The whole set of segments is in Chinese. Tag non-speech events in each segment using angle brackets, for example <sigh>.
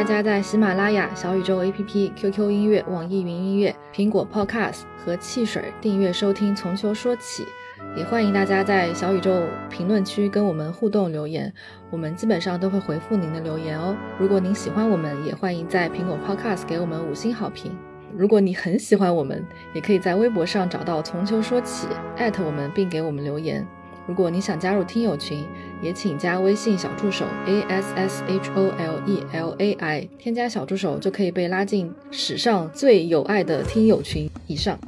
大家在喜马拉雅、小宇宙 APP、QQ 音乐、网易云音乐、苹果 Podcast 和汽水订阅收听《从秋说起》，也欢迎大家在小宇宙评论区跟我们互动留言，我们基本上都会回复您的留言哦。如果您喜欢我们，也欢迎在苹果 Podcast 给我们五星好评。如果你很喜欢我们，也可以在微博上找到“从秋说起”，我们并给我们留言。如果你想加入听友群，也请加微信小助手 a s s h o l e l a i，添加小助手就可以被拉进史上最有爱的听友群。以上。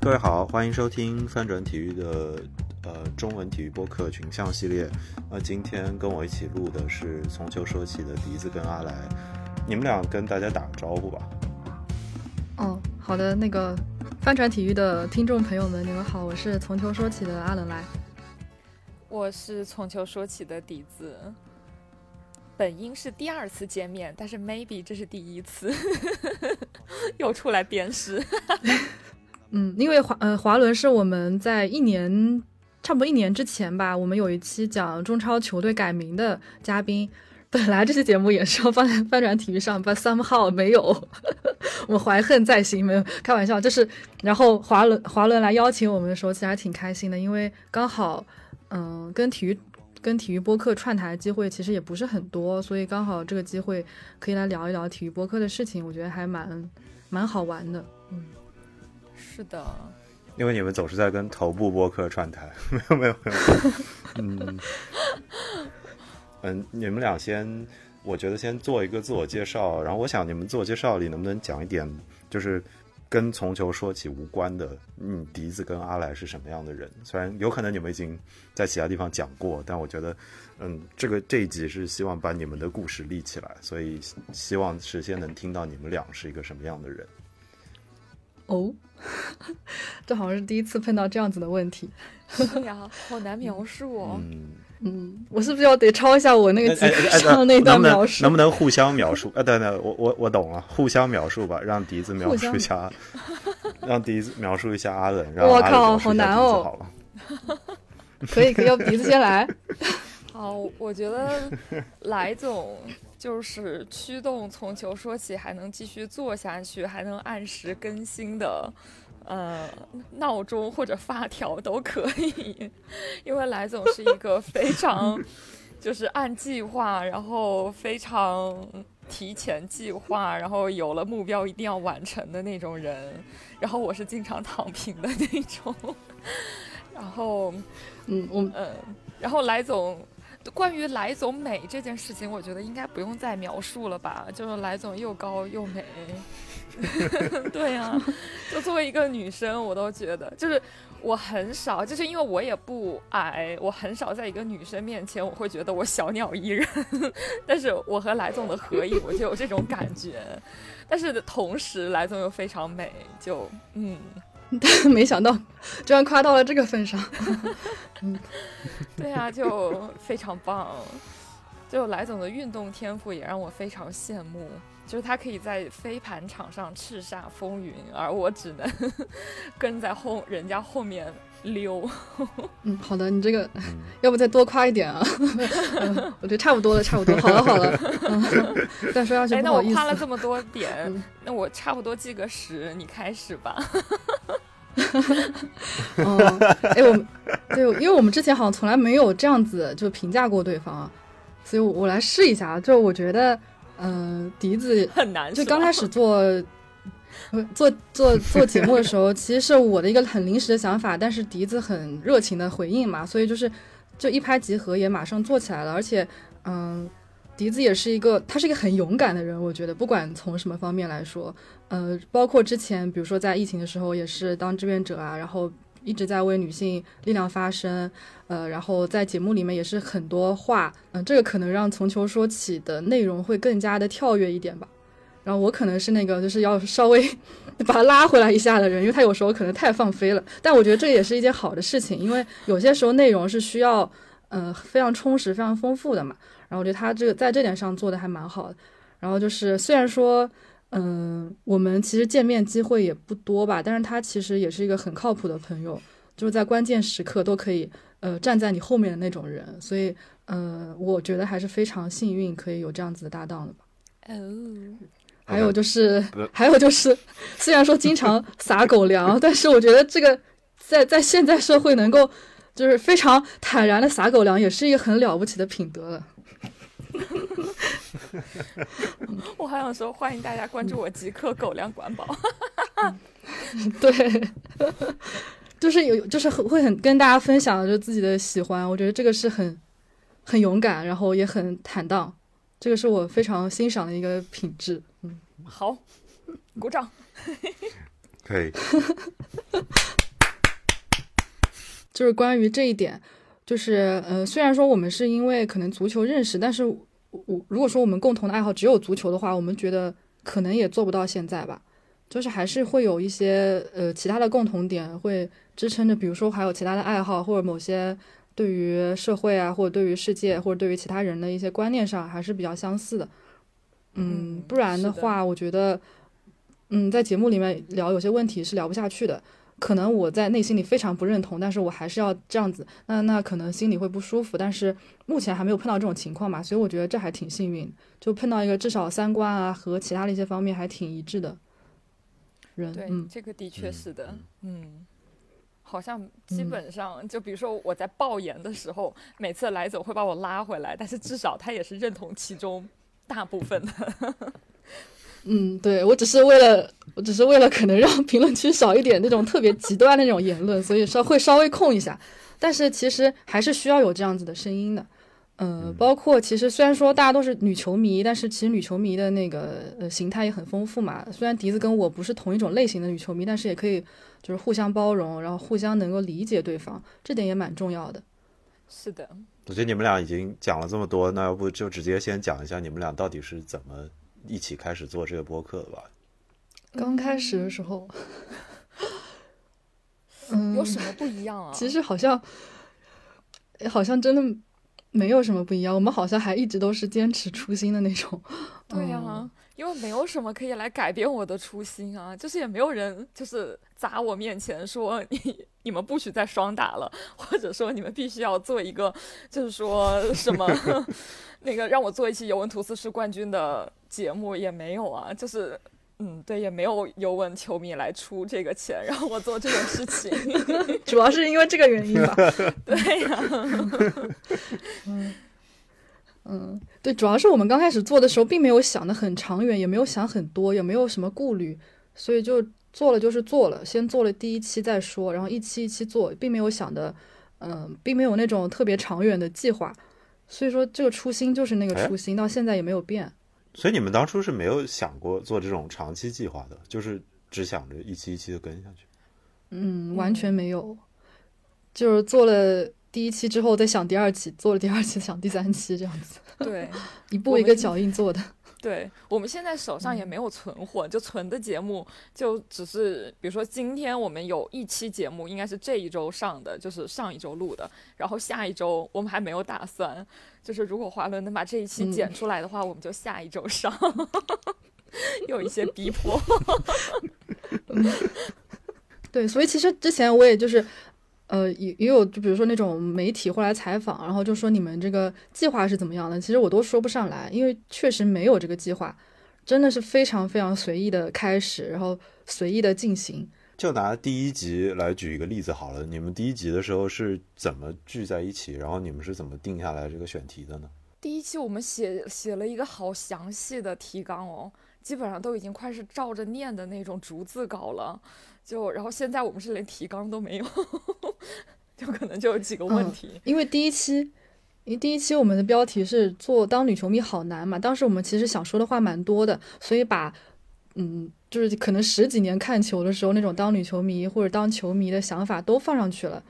各位好，欢迎收听翻转体育的呃中文体育播客群像系列。那今天跟我一起录的是从球说起的笛子跟阿来，你们俩跟大家打个招呼吧。哦，好的，那个翻转体育的听众朋友们，你们好，我是从球说起的阿冷来。我是从球说起的底子，本应是第二次见面，但是 maybe 这是第一次，<laughs> 又出来鞭尸。<laughs> 嗯，因为华呃华伦是我们在一年差不多一年之前吧，我们有一期讲中超球队改名的嘉宾。本来这期节目也是要放在翻转体育上，但 somehow 没有，<laughs> 我怀恨在心，没有开玩笑。就是，然后华伦华伦来邀请我们的时候，其实还挺开心的，因为刚好，嗯，跟体育跟体育播客串台机会其实也不是很多，所以刚好这个机会可以来聊一聊体育播客的事情，我觉得还蛮蛮好玩的。嗯，是的，因为你们总是在跟头部播客串台，<laughs> 没有没有没有，嗯。嗯，你们俩先，我觉得先做一个自我介绍，然后我想你们自我介绍里能不能讲一点，就是跟从球说起无关的，嗯，笛子跟阿来是什么样的人？虽然有可能你们已经在其他地方讲过，但我觉得，嗯，这个这一集是希望把你们的故事立起来，所以希望事先能听到你们俩是一个什么样的人。哦，<laughs> 这好像是第一次碰到这样子的问题，<laughs> 是呀，好难描述哦。嗯。嗯，我是不是要得抄一下我那个纸上那段描述？能不能互相描述？啊，对对，我我我懂了，互相描述吧，让笛子描述一下，<laughs> 让笛子描述一下阿冷，让我靠，好难哦。好了，<laughs> 可以，可以，要笛子先来。<laughs> 好，我觉得来总就是驱动从球说起，还能继续做下去，还能按时更新的。呃，闹钟或者发条都可以，因为来总是一个非常 <laughs> 就是按计划，然后非常提前计划，然后有了目标一定要完成的那种人。然后我是经常躺平的那种。<laughs> 然后，嗯，我嗯，然后来总，关于来总美这件事情，我觉得应该不用再描述了吧？就是来总又高又美。<laughs> 对呀，就作为一个女生，我都觉得，就是我很少，就是因为我也不矮，我很少在一个女生面前，我会觉得我小鸟依人。<laughs> 但是我和来总的合影，我就有这种感觉。但是同时，来总又非常美，就嗯，<laughs> 但没想到居然夸到了这个份上。嗯，对啊，就非常棒。就来总的运动天赋也让我非常羡慕。就是他可以在飞盘场上叱咤风云，而我只能 <laughs> 跟在后人家后面溜。<laughs> 嗯，好的，你这个要不再多夸一点啊？<laughs> 我觉得差不多了，差不多，好了，好了。再说下去不好意思。那我夸了这么多点，那我差不多记个十，你开始吧。哦，哎，我对，因为我们之前好像从来没有这样子就评价过对方啊，所以我来试一下，就我觉得。嗯，笛子很难。就刚开始做，<laughs> 做做做节目的时候，其实是我的一个很临时的想法，但是笛子很热情的回应嘛，所以就是就一拍即合，也马上做起来了。而且，嗯，笛子也是一个，他是一个很勇敢的人，我觉得不管从什么方面来说，呃，包括之前比如说在疫情的时候，也是当志愿者啊，然后。一直在为女性力量发声，呃，然后在节目里面也是很多话，嗯，这个可能让从球说起的内容会更加的跳跃一点吧。然后我可能是那个就是要稍微 <laughs> 把他拉回来一下的人，因为他有时候可能太放飞了。但我觉得这也是一件好的事情，因为有些时候内容是需要，嗯，非常充实、非常丰富的嘛。然后我觉得他这个在这点上做的还蛮好的。然后就是虽然说。嗯，我们其实见面机会也不多吧，但是他其实也是一个很靠谱的朋友，就是在关键时刻都可以呃站在你后面的那种人，所以呃，我觉得还是非常幸运，可以有这样子的搭档的吧。哦，还有就是，还有就是，虽然说经常撒狗粮，但是我觉得这个在在现在社会能够就是非常坦然的撒狗粮，也是一个很了不起的品德了。<laughs> 我还想说，欢迎大家关注我极客狗粮管饱。<laughs> 对，就是有，就是很会很跟大家分享就自己的喜欢，我觉得这个是很很勇敢，然后也很坦荡，这个是我非常欣赏的一个品质。嗯，好，鼓掌。<laughs> 可以，就是关于这一点，就是呃，虽然说我们是因为可能足球认识，但是我我如果说我们共同的爱好只有足球的话，我们觉得可能也做不到现在吧。就是还是会有一些呃其他的共同点会支撑着，比如说还有其他的爱好，或者某些对于社会啊，或者对于世界，或者对于其他人的一些观念上还是比较相似的。嗯嗯，不然的话，我觉得，嗯，在节目里面聊有些问题是聊不下去的。可能我在内心里非常不认同，但是我还是要这样子，那那可能心里会不舒服。但是目前还没有碰到这种情况嘛，所以我觉得这还挺幸运，就碰到一个至少三观啊和其他的一些方面还挺一致的人。对，嗯，这个的确嗯是的嗯。嗯，好像基嗯本上，就比如说我在爆言的时候，每次来总会把我拉回来，但是至少他也是认同其中大部分的。嗯，对我只是为了，我只是为了可能让评论区少一点那种特别极端的那种言论，所以稍会稍微控一下。但是其实还是需要有这样子的声音的。嗯、嗯包括其实虽然说大家都是女球迷，但是其实女球迷的那个呃形态也很丰富嘛。虽然笛子跟我不是同一种类型的女球迷，但是也可以就是互相包容，然后互相能够理解对方，这点也蛮重要的。是的，我觉得你们俩已经讲了这么多，那要不就直接先讲一下你们俩到底是怎么一起开始做这个播客的吧？刚开始的时候，<laughs> 嗯，有什么不一样啊？其实好像，好像真的没有什么不一样。我们好像还一直都是坚持初心的那种。<laughs> 对呀、嗯因为没有什么可以来改变我的初心啊，就是也没有人就是砸我面前说你你们不许再双打了，或者说你们必须要做一个就是说什么 <laughs> 那个让我做一期尤文图斯是冠军的节目也没有啊，就是。嗯，对，也没有尤文球迷来出这个钱让我做这种事情。<laughs> 主要是因为这个原因吧。<laughs> 对呀、<laughs> 嗯，对，主要是我们刚开始做的时候，并没有想的很长远，也没有想很多，也没有什么顾虑，所以就做了就是做了，先做了第一期再说，然后一期一期做，并没有想的，嗯、并没有那种特别长远的计划。所以说，这个初心就是那个哎初心，到现在也没有变。所以你们当初是没有想过做这种长期计划的，就是只想着一期一期的跟下去。嗯，完全没有，就是做了第一期之后再想第二期，做了第二期想第三期这样子，对，<laughs> 一步一个脚印做的。对我们现在手上也没有存货，就存的节目就只是，比如说今天我们有一期节目，应该是这一周上的，就是上一周录的，然后下一周我们还没有打算，就是如果华伦能把这一期嗯剪出来的话，我们就下一周上，<laughs> 有一些逼迫。<laughs> 对，所以其实之前我也就是，呃，也也有就比如说那种媒体会来采访，然后就说你们这个计划是怎么样的，其实我都说不上来，因为确实没有这个计划，真的是非常非常随意的开始，然后随意的进行。就拿第一集来举一个例子好了，你们第一集的时候是怎么聚在一起，然后你们是怎么定下来这个选题的呢？第一期我们写写了一个好详细的提纲哦，基本上都已经快是照着念的那种逐字稿了。就然后现在我们是连提纲都没有，<laughs> 就可能就有几个问嗯题。因为第一期，因为第一期我们的标题是做当女球迷好难嘛，当时我们其实想说的话蛮多的，所以把嗯，就是可能十几年看球的时候那种当女球迷或者当球迷的想法都放上去了，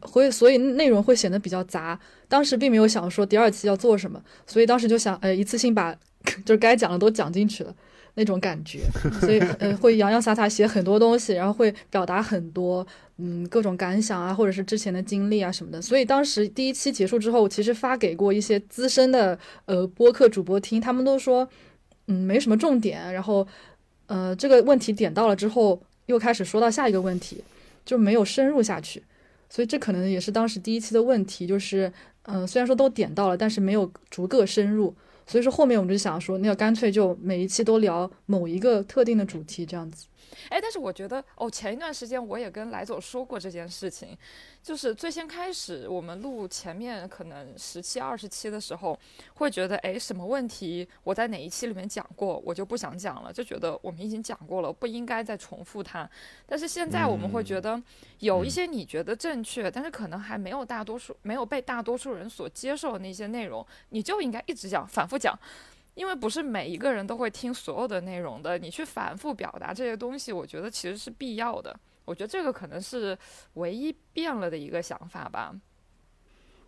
会所以内容会显得比较杂。当时并没有想说第二期要做什么，所以当时就想，呃，一次性把 <laughs> 就是该讲的都讲进去了。那种感觉，<laughs> 所以呃会洋洋洒洒写很多东西，然后会表达很多嗯各种感想啊，或者是之前的经历啊什么的。所以当时第一期结束之后，其实发给过一些资深的呃播客主播听，他们都说嗯没什么重点，然后呃这个问题点到了之后，又开始说到下一个问题，就没有深入下去。所以这可能也是当时第一期的问题，就是嗯、虽然说都点到了，但是没有逐个深入。所以说后面我们就想说，那个干脆就每一期都聊某一个特定的主题，这样子。哎，但是我觉得哦，前一段时间我也跟来总说过这件事情，就是最先开始我们录前面可能十期、二十期的时候，会觉得哎，什么问题我在哪一期里面讲过，我就不想讲了，就觉得我们已经讲过了，不应该再重复它。但是现在我们会觉得有一些你觉得正确，但是可能还没有大多数没有被大多数人所接受的那些内容，你就应该一直讲，反复讲。因为不是每一个人都会听所有的内容的，你去反复表达这些东西，我觉得其实是必要的。我觉得这个可能是唯一变了的一个想法吧。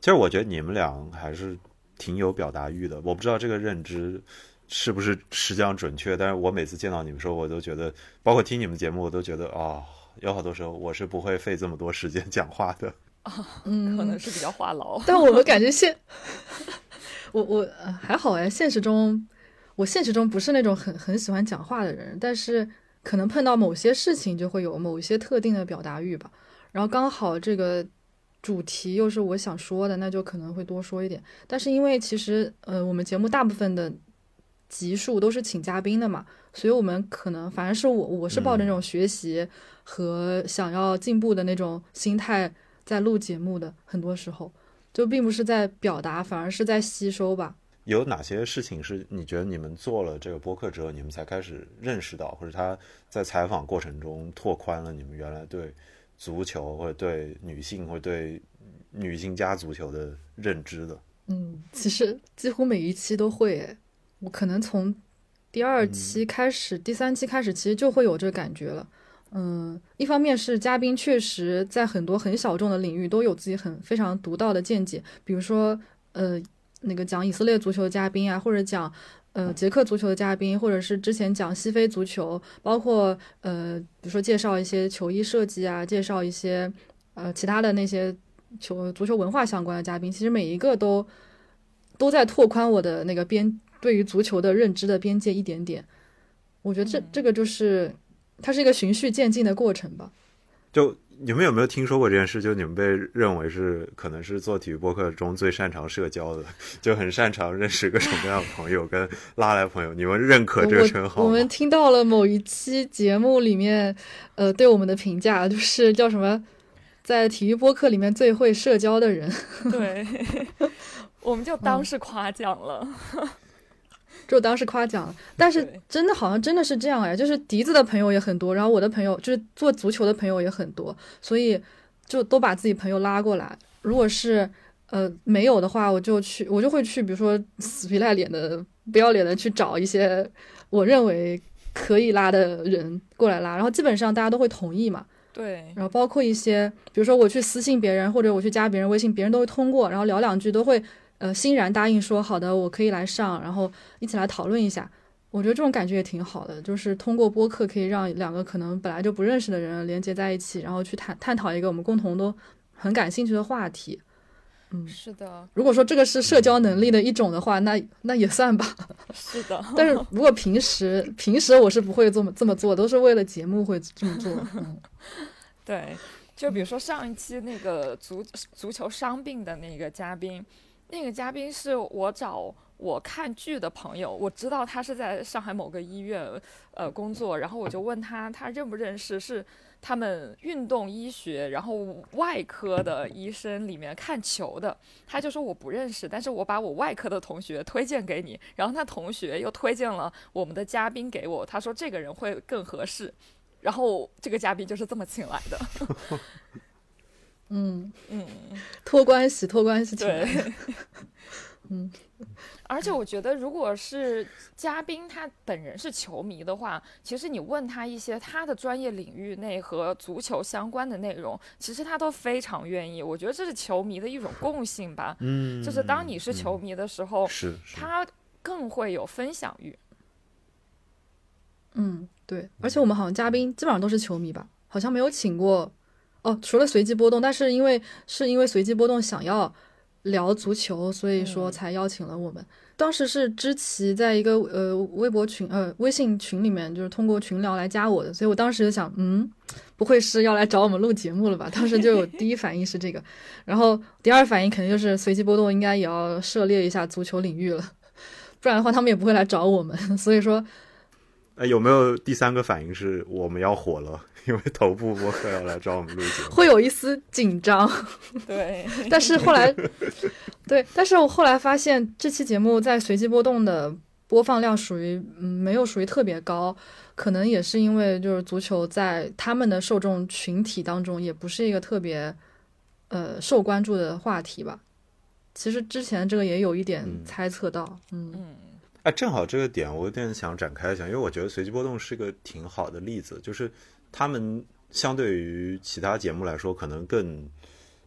其实我觉得你们俩还是挺有表达欲的，我不知道这个认知是不是实际上准确，但是我每次见到你们时候，我都觉得，包括听你们节目，我都觉得啊、有好多时候我是不会费这么多时间讲话的。<laughs> 嗯，可能是比较话痨。但我们感觉现，我我、呃、还好哎，现实中我现实中不是那种很很喜欢讲话的人，但是可能碰到某些事情就会有某一些特定的表达欲吧。然后刚好这个主题又是我想说的，那就可能会多说一点。但是因为其实呃，我们节目大部分的集数都是请嘉宾的嘛，所以我们可能反正是我我是抱着那种学习和想要进步的那种心态在录节目的，很多时候。就并不是在表达，反而是在吸收吧。有哪些事情是你觉得你们做了这个播客之后，你们才开始认识到，或者他在采访过程中拓宽了你们原来对足球或者对女性或者对女性加足球的认知的？嗯，其实几乎每一期都会诶，我可能从第二期开始、第三期开始，其实就会有这个感觉了。嗯，一方面是嘉宾确实在很多很小众的领域都有自己很非常独到的见解，比如说呃那个讲以色列足球的嘉宾啊，或者讲呃捷克足球的嘉宾，或者是之前讲西非足球，包括呃比如说介绍一些球衣设计啊，介绍一些呃其他的那些球足球文化相关的嘉宾，其实每一个都都在拓宽我的那个边对于足球的认知的边界一点点。我觉得这、嗯这个就是它是一个循序渐进的过程吧。就你们有没有听说过这件事？就你们被认为是可能是做体育播客中最擅长社交的，<laughs> 就很擅长认识各种各样的朋友，跟拉来朋友。你们认可这个称号？我我们听到了某一期节目里面，呃，对我们的评价就是叫什么，在体育播客里面最会社交的人，对，<laughs> 我们就当是夸奖了。就当时夸奖了。但是真的好像真的是这样哎，就是笛子的朋友也很多，然后我的朋友就是做足球的朋友也很多，所以就都把自己朋友拉过来。如果是呃没有的话，我就去，我就会去，比如说死皮赖脸的、不要脸的去找一些我认为可以拉的人过来拉，然后基本上大家都会同意嘛。对，然后包括一些，比如说我去私信别人，或者我去加别人微信，别人都会通过，然后聊两句都会呃欣然答应说好的，我可以来上，然后一起来讨论一下。我觉得这种感觉也挺好的，就是通过播客可以让两个可能本来就不认识的人连接在一起，然后去探探讨一个我们共同都很感兴趣的话题。嗯，是的，如果说这个是社交能力的一种的话，那那也算吧。<laughs> 是的。但是如果平时平时我是不会这么这么做，都是为了节目会这么做。嗯 <laughs> 对，就比如说上一期那个足足球伤病的那个嘉宾，那个嘉宾是我找我看剧的朋友，我知道他是在上海某个医院呃工作，然后我就问他，他认不认识是他们运动医学然后外科的医生里面看球的，他就说我不认识，但是我把我外科的同学推荐给你，然后他同学又推荐了我们的嘉宾给我，他说这个人会更合适。然后这个嘉宾就是这么请来的，<laughs> 嗯，嗯，托关系，托关系。对，<laughs> 嗯，而且我觉得，如果是嘉宾他本人是球迷的话，其实你问他一些他的专业领域内和足球相关的内容，其实他都非常愿意。我觉得这是球迷的一种共性吧，嗯，就是当你是球迷的时候，是是，他更会有分享欲。嗯，对，而且我们好像嘉宾基本上都是球迷吧，好像没有请过哦，除了随机波动，但是因为是因为随机波动想要聊足球，所以说嗯才邀请了我们。当时是知琪在一个呃微博群呃微信群里面，就是通过群聊来加我的，所以我当时就想，嗯，不会是要来找我们录节目了吧？当时就有第一反应是这个，然后第二反应肯定就是随机波动应该也要涉猎一下足球领域了，不然的话他们也不会来找我们。<laughs> 所以说，呃，有没有第三个反应是我们要火了，因为头部播客要来找我们录节目？会有一丝紧张。对，<laughs> 但是后来，对，但是我后来发现这期节目在随机波动的播放量属于嗯没有属于特别高，可能也是因为就是足球在他们的受众群体当中也不是一个特别呃受关注的话题吧。其实之前这个也有一点嗯猜测到，嗯嗯哎，正好这个点我有点想展开一下，因为我觉得随机波动是个挺好的例子，就是他们相对于其他节目来说，可能更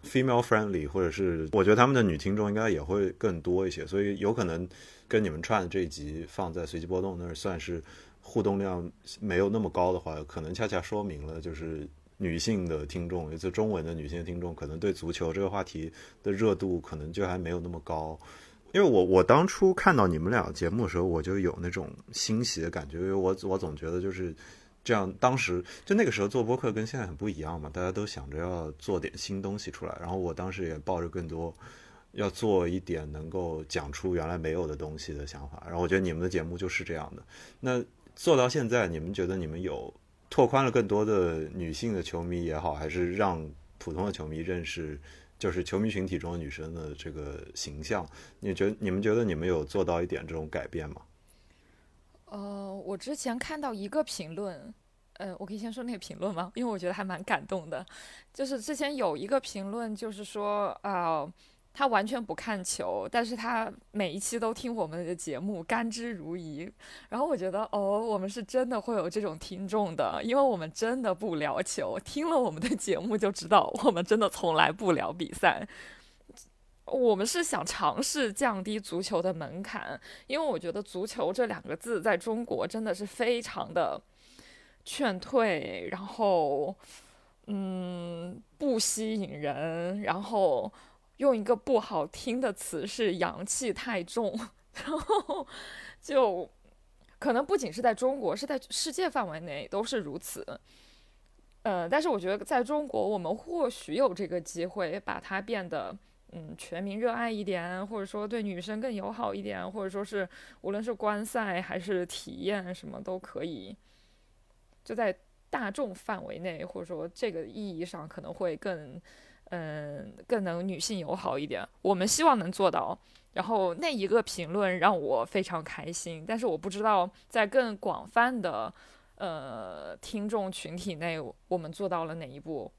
female friendly，或者是我觉得他们的女听众应该也会更多一些，所以有可能跟你们串的这一集放在随机波动那儿算是互动量没有那么高的话，可能恰恰说明了就是。女性的听众，也就中文的女性听众，可能对足球这个话题的热度可能就还没有那么高。因为我我当初看到你们俩节目的时候，我就有那种欣喜的感觉，因为我我总觉得就是这样，当时就那个时候做播客跟现在很不一样嘛，大家都想着要做点新东西出来，然后我当时也抱着更多要做一点能够讲出原来没有的东西的想法，然后我觉得你们的节目就是这样的。那做到现在，你们觉得你们有拓宽了更多的女性的球迷也好，还是让普通的球迷认识？就是球迷群体中的女生的这个形象，你觉得你们觉得你们有做到一点这种改变吗？呃，我之前看到一个评论，呃，我可以先说那个评论吗？因为我觉得还蛮感动的。就是之前有一个评论，就是说啊、他完全不看球，但是他每一期都听我们的节目，甘之如饴。然后我觉得，哦，我们是真的会有这种听众的，因为我们真的不聊球，听了我们的节目就知道，我们真的从来不聊比赛。我们是想尝试降低足球的门槛，因为我觉得足球这两个字在中国真的是非常的劝退，然后嗯不吸引人，然后用一个不好听的词是阳气太重，<laughs> 然后就可能不仅是在中国，是在世界范围内都是如此。呃，但是我觉得在中国，我们或许有这个机会把它变得。嗯，全民热爱一点，或者说对女生更友好一点，或者说是无论是观赛还是体验什么都可以，就在大众范围内，或者说这个意义上可能会更，嗯，更能女性友好一点。我们希望能做到。然后那一个评论让我非常开心，但是我不知道在更广泛的呃听众群体内，我们做到了哪一步。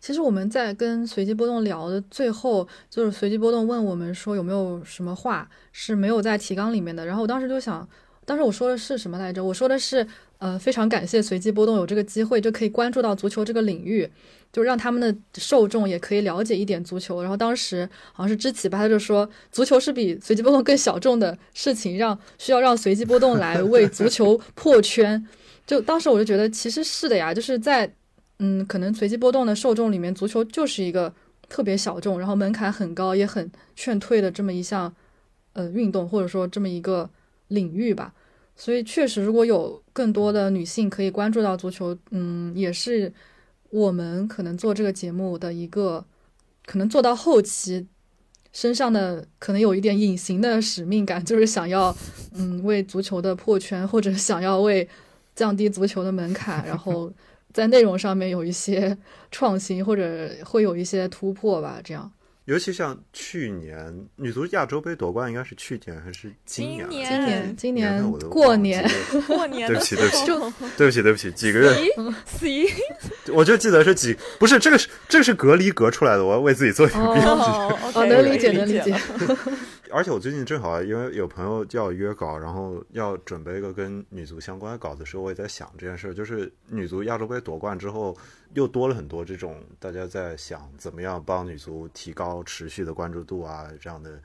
其实我们在跟随机波动聊的最后，就是随机波动问我们说有没有什么话是没有在提纲里面的。然后我当时就想，当时我说的是什么来着？我说的是，呃，非常感谢随机波动有这个机会，就可以关注到足球这个领域，就让他们的受众也可以了解一点足球。然后当时好像是知启吧，他就说足球是比随机波动更小众的事情，让需要让随机波动来为足球 <laughs> 破圈。就当时我就觉得其实是的呀，就是在。嗯，可能随机波动的受众里面，足球就是一个特别小众，然后门槛很高，也很劝退的这么一项呃运动，或者说这么一个领域吧。所以确实，如果有更多的女性可以关注到足球，嗯，也是我们可能做这个节目的一个，可能做到后期身上的可能有一点隐形的使命感，就是想要嗯为足球的破圈，或者想要为降低足球的门槛，然后。在内容上面有一些创新，或者会有一些突破吧，这样。尤其像去年女足亚洲杯夺冠，应该是去年还是今年？今今年，今年过年，<laughs> 过年对不起，对不起，对不起，对不起，几个月，C，我就记得是几，不是这个是这个是隔离隔出来的，我要为自己做一个标记，哦，能理解，能理解。而且我最近正好因为有朋友要约稿，然后要准备一个跟女足相关的稿子的时候，我也在想这件事，就是女足亚洲杯夺冠之后，又多了很多这种大家在想怎么样帮女足提高持续的关注度啊，这样的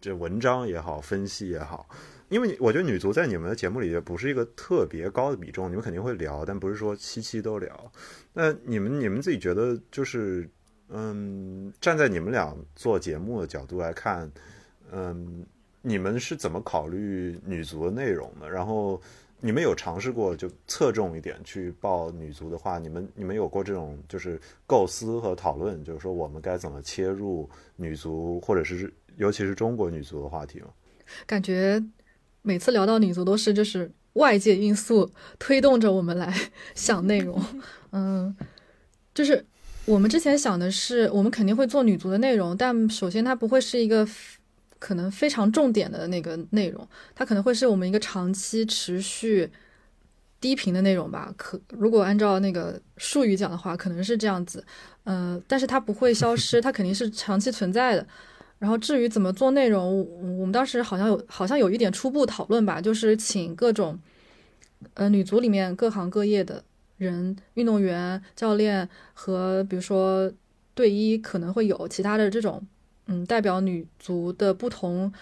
这文章也好，分析也好。因为我觉得女足在你们的节目里也不是一个特别高的比重，你们肯定会聊，但不是说期期都聊。那你们你们自己觉得就是嗯，站在你们俩做节目的角度来看，嗯，你们是怎么考虑女足的内容的？然后你们有尝试过就侧重一点去报女足的话，你们你们有过这种就是构思和讨论，就是说我们该怎么切入女足，或者是尤其是中国女足的话题吗？感觉每次聊到女足都是就是外界因素推动着我们来想内容，<laughs> 嗯，就是我们之前想的是，我们肯定会做女足的内容，但首先它不会是一个可能非常重点的那个内容，它可能会是我们一个长期持续低频的内容吧。可如果按照那个术语讲的话，可能是这样子，嗯，但是它不会消失，<laughs> 它肯定是长期存在的。然后至于怎么做内容，我们当时好像有好像有一点初步讨论吧，就是请各种，呃，女足里面各行各业的人，运动员、教练和比如说队医可能会有其他的这种，嗯，代表女足的不同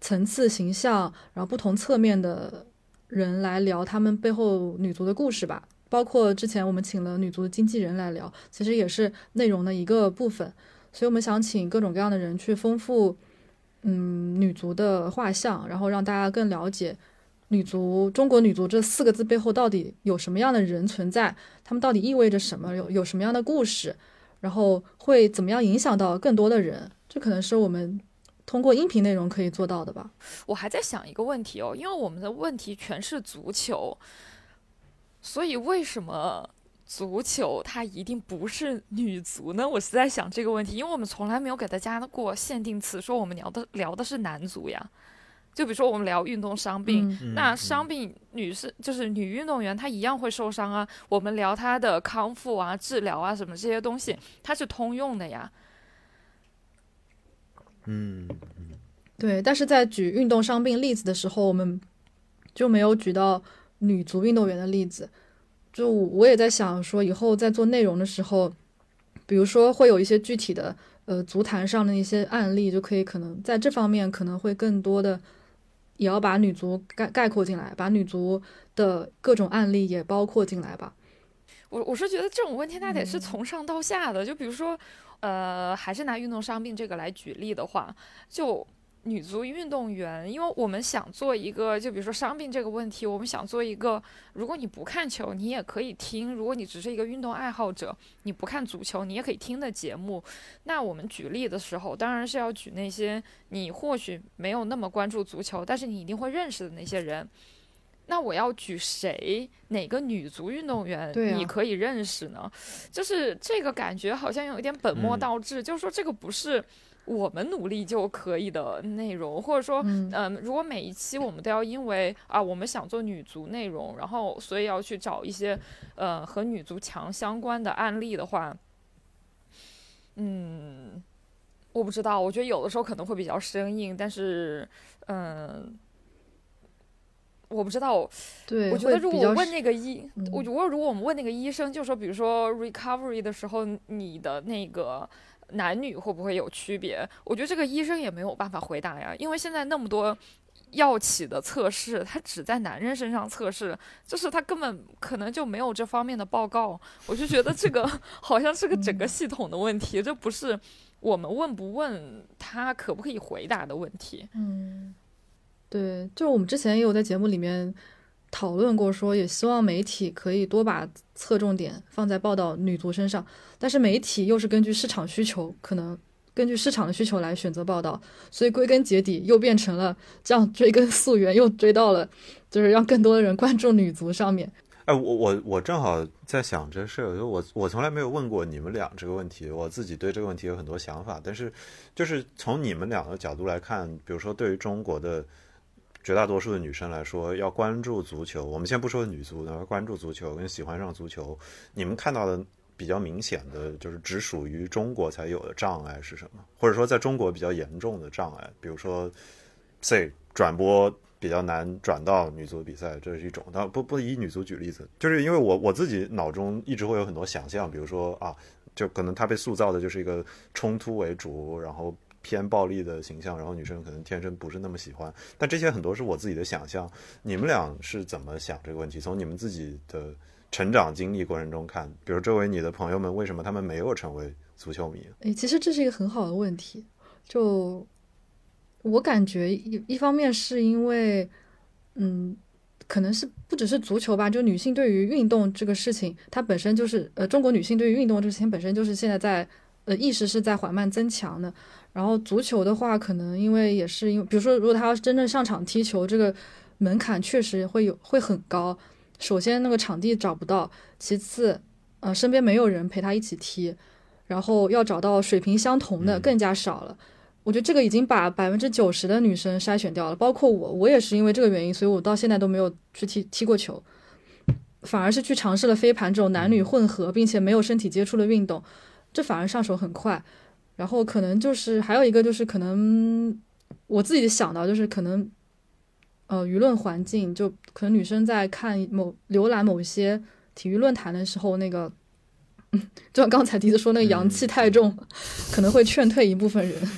层次形象，然后不同侧面的人来聊他们背后女足的故事吧。包括之前我们请了女足的经纪人来聊，其实也是内容的一个部分。所以我们想请各种各样的人去丰富，嗯，女足的画像，然后让大家更了解女足、中国女足这四个字背后到底有什么样的人存在，他们到底意味着什么，有有什么样的故事，然后会怎么样影响到更多的人，这可能是我们通过音频内容可以做到的吧。我还在想一个问题哦，因为我们的问题全是足球，所以为什么？足球它一定不是女足呢？我是在想这个问题，因为我们从来没有给大家过限定词，说我们聊的聊的是男足呀。就比如说我们聊运动伤病，那伤病女士就是女运动员，她一样会受伤啊。我们聊她的康复啊、治疗啊什么这些东西，它是通用的呀。嗯，对。但是在举运动伤病例子的时候，我们就没有举到女足运动员的例子。就我也在想说，以后在做内容的时候，比如说会有一些具体的呃足坛上的一些案例，就可以可能在这方面可能会更多的，也要把女足概概括进来，把女足的各种案例也包括进来吧。我我是觉得这种问题那得是从上到下的，就比如说，呃，还是拿运动伤病这个来举例的话，就。女足运动员，因为我们想做一个，就比如说伤病这个问题，我们想做一个，如果你不看球，你也可以听；如果你只是一个运动爱好者，你不看足球，你也可以听的节目。那我们举例的时候，当然是要举那些你或许没有那么关注足球，但是你一定会认识的那些人。那我要举谁？哪个女足运动员你可以认识呢？就是这个感觉好像有一点本末倒置，就是说这个不是。我们努力就可以的内容，或者说，嗯，如果每一期我们都要因为啊，我们想做女足内容，然后所以要去找一些，呃，和女足强相关的案例的话，嗯，我不知道，我觉得有的时候可能会比较生硬，但是，嗯，我不知道，对，我觉得如果我问那个医，我如果如果我们问那个医生，就说，比如说 recovery 的时候，你的那个。男女会不会有区别？我觉得这个医生也没有办法回答呀，因为现在那么多药企的测试，他只在男人身上测试，就是他根本可能就没有这方面的报告。我就觉得这个 <laughs> 好像是个整个系统的问题，这不是我们问不问他可不可以回答的问题。嗯，对，就是我们之前也有在节目里面。讨论过说，也希望媒体可以多把侧重点放在报道女足身上，但是媒体又是根据市场需求，可能根据市场的需求来选择报道，所以归根结底又变成了这样追根溯源，又追到了就是让更多的人关注女足上面。哎，我我我正好在想这事儿，我我从来没有问过你们俩这个问题，我自己对这个问题有很多想法，但是就是从你们两个角度来看，比如说对于中国的。绝大多数的女生来说，要关注足球，我们先不说女足，然后关注足球跟喜欢上足球，你们看到的比较明显的就是只属于中国才有的障碍是什么？或者说在中国比较严重的障碍，比如说，C 转播比较难转到女足比赛，这是一种。但不不以女足举例子，就是因为我我自己脑中一直会有很多想象，比如说啊，就可能她被塑造的就是一个冲突为主，然后。偏暴力的形象，然后女生可能天生不是那么喜欢，但这些很多是我自己的想象。你们俩是怎么想这个问题？从你们自己的成长经历过程中看，比如周围你的朋友们，为什么他们没有成为足球迷？哎，其实这是一个很好的问题。就我感觉一一方面是因为，嗯，可能是不只是足球吧，就女性对于运动这个事情，它本身就是呃，中国女性对于运动这个事情本身就是现在在呃意识是在缓慢增强的。然后足球的话，可能因为也是因为，比如说如果他要真正上场踢球，这个门槛确实会有会很高。首先那个场地找不到，其次呃身边没有人陪他一起踢，然后要找到水平相同的更加少了。我觉得这个已经把百分之九十的女生筛选掉了，包括我，我也是因为这个原因，所以我到现在都没有去踢踢过球，反而是去尝试了飞盘这种男女混合并且没有身体接触的运动，这反而上手很快。然后可能就是还有一个就是可能我自己想到就是可能，呃，舆论环境就可能女生在看某浏览某些体育论坛的时候，那个，<laughs> 就像刚才迪子说那个阳气太重，<laughs> 可能会劝退一部分人，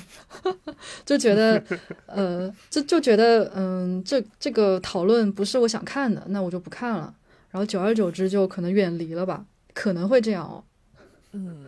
<laughs> 就觉得呃，就就觉得嗯，这这个讨论不是我想看的，那我就不看了。然后久而久之就可能远离了吧，可能会这样哦。嗯。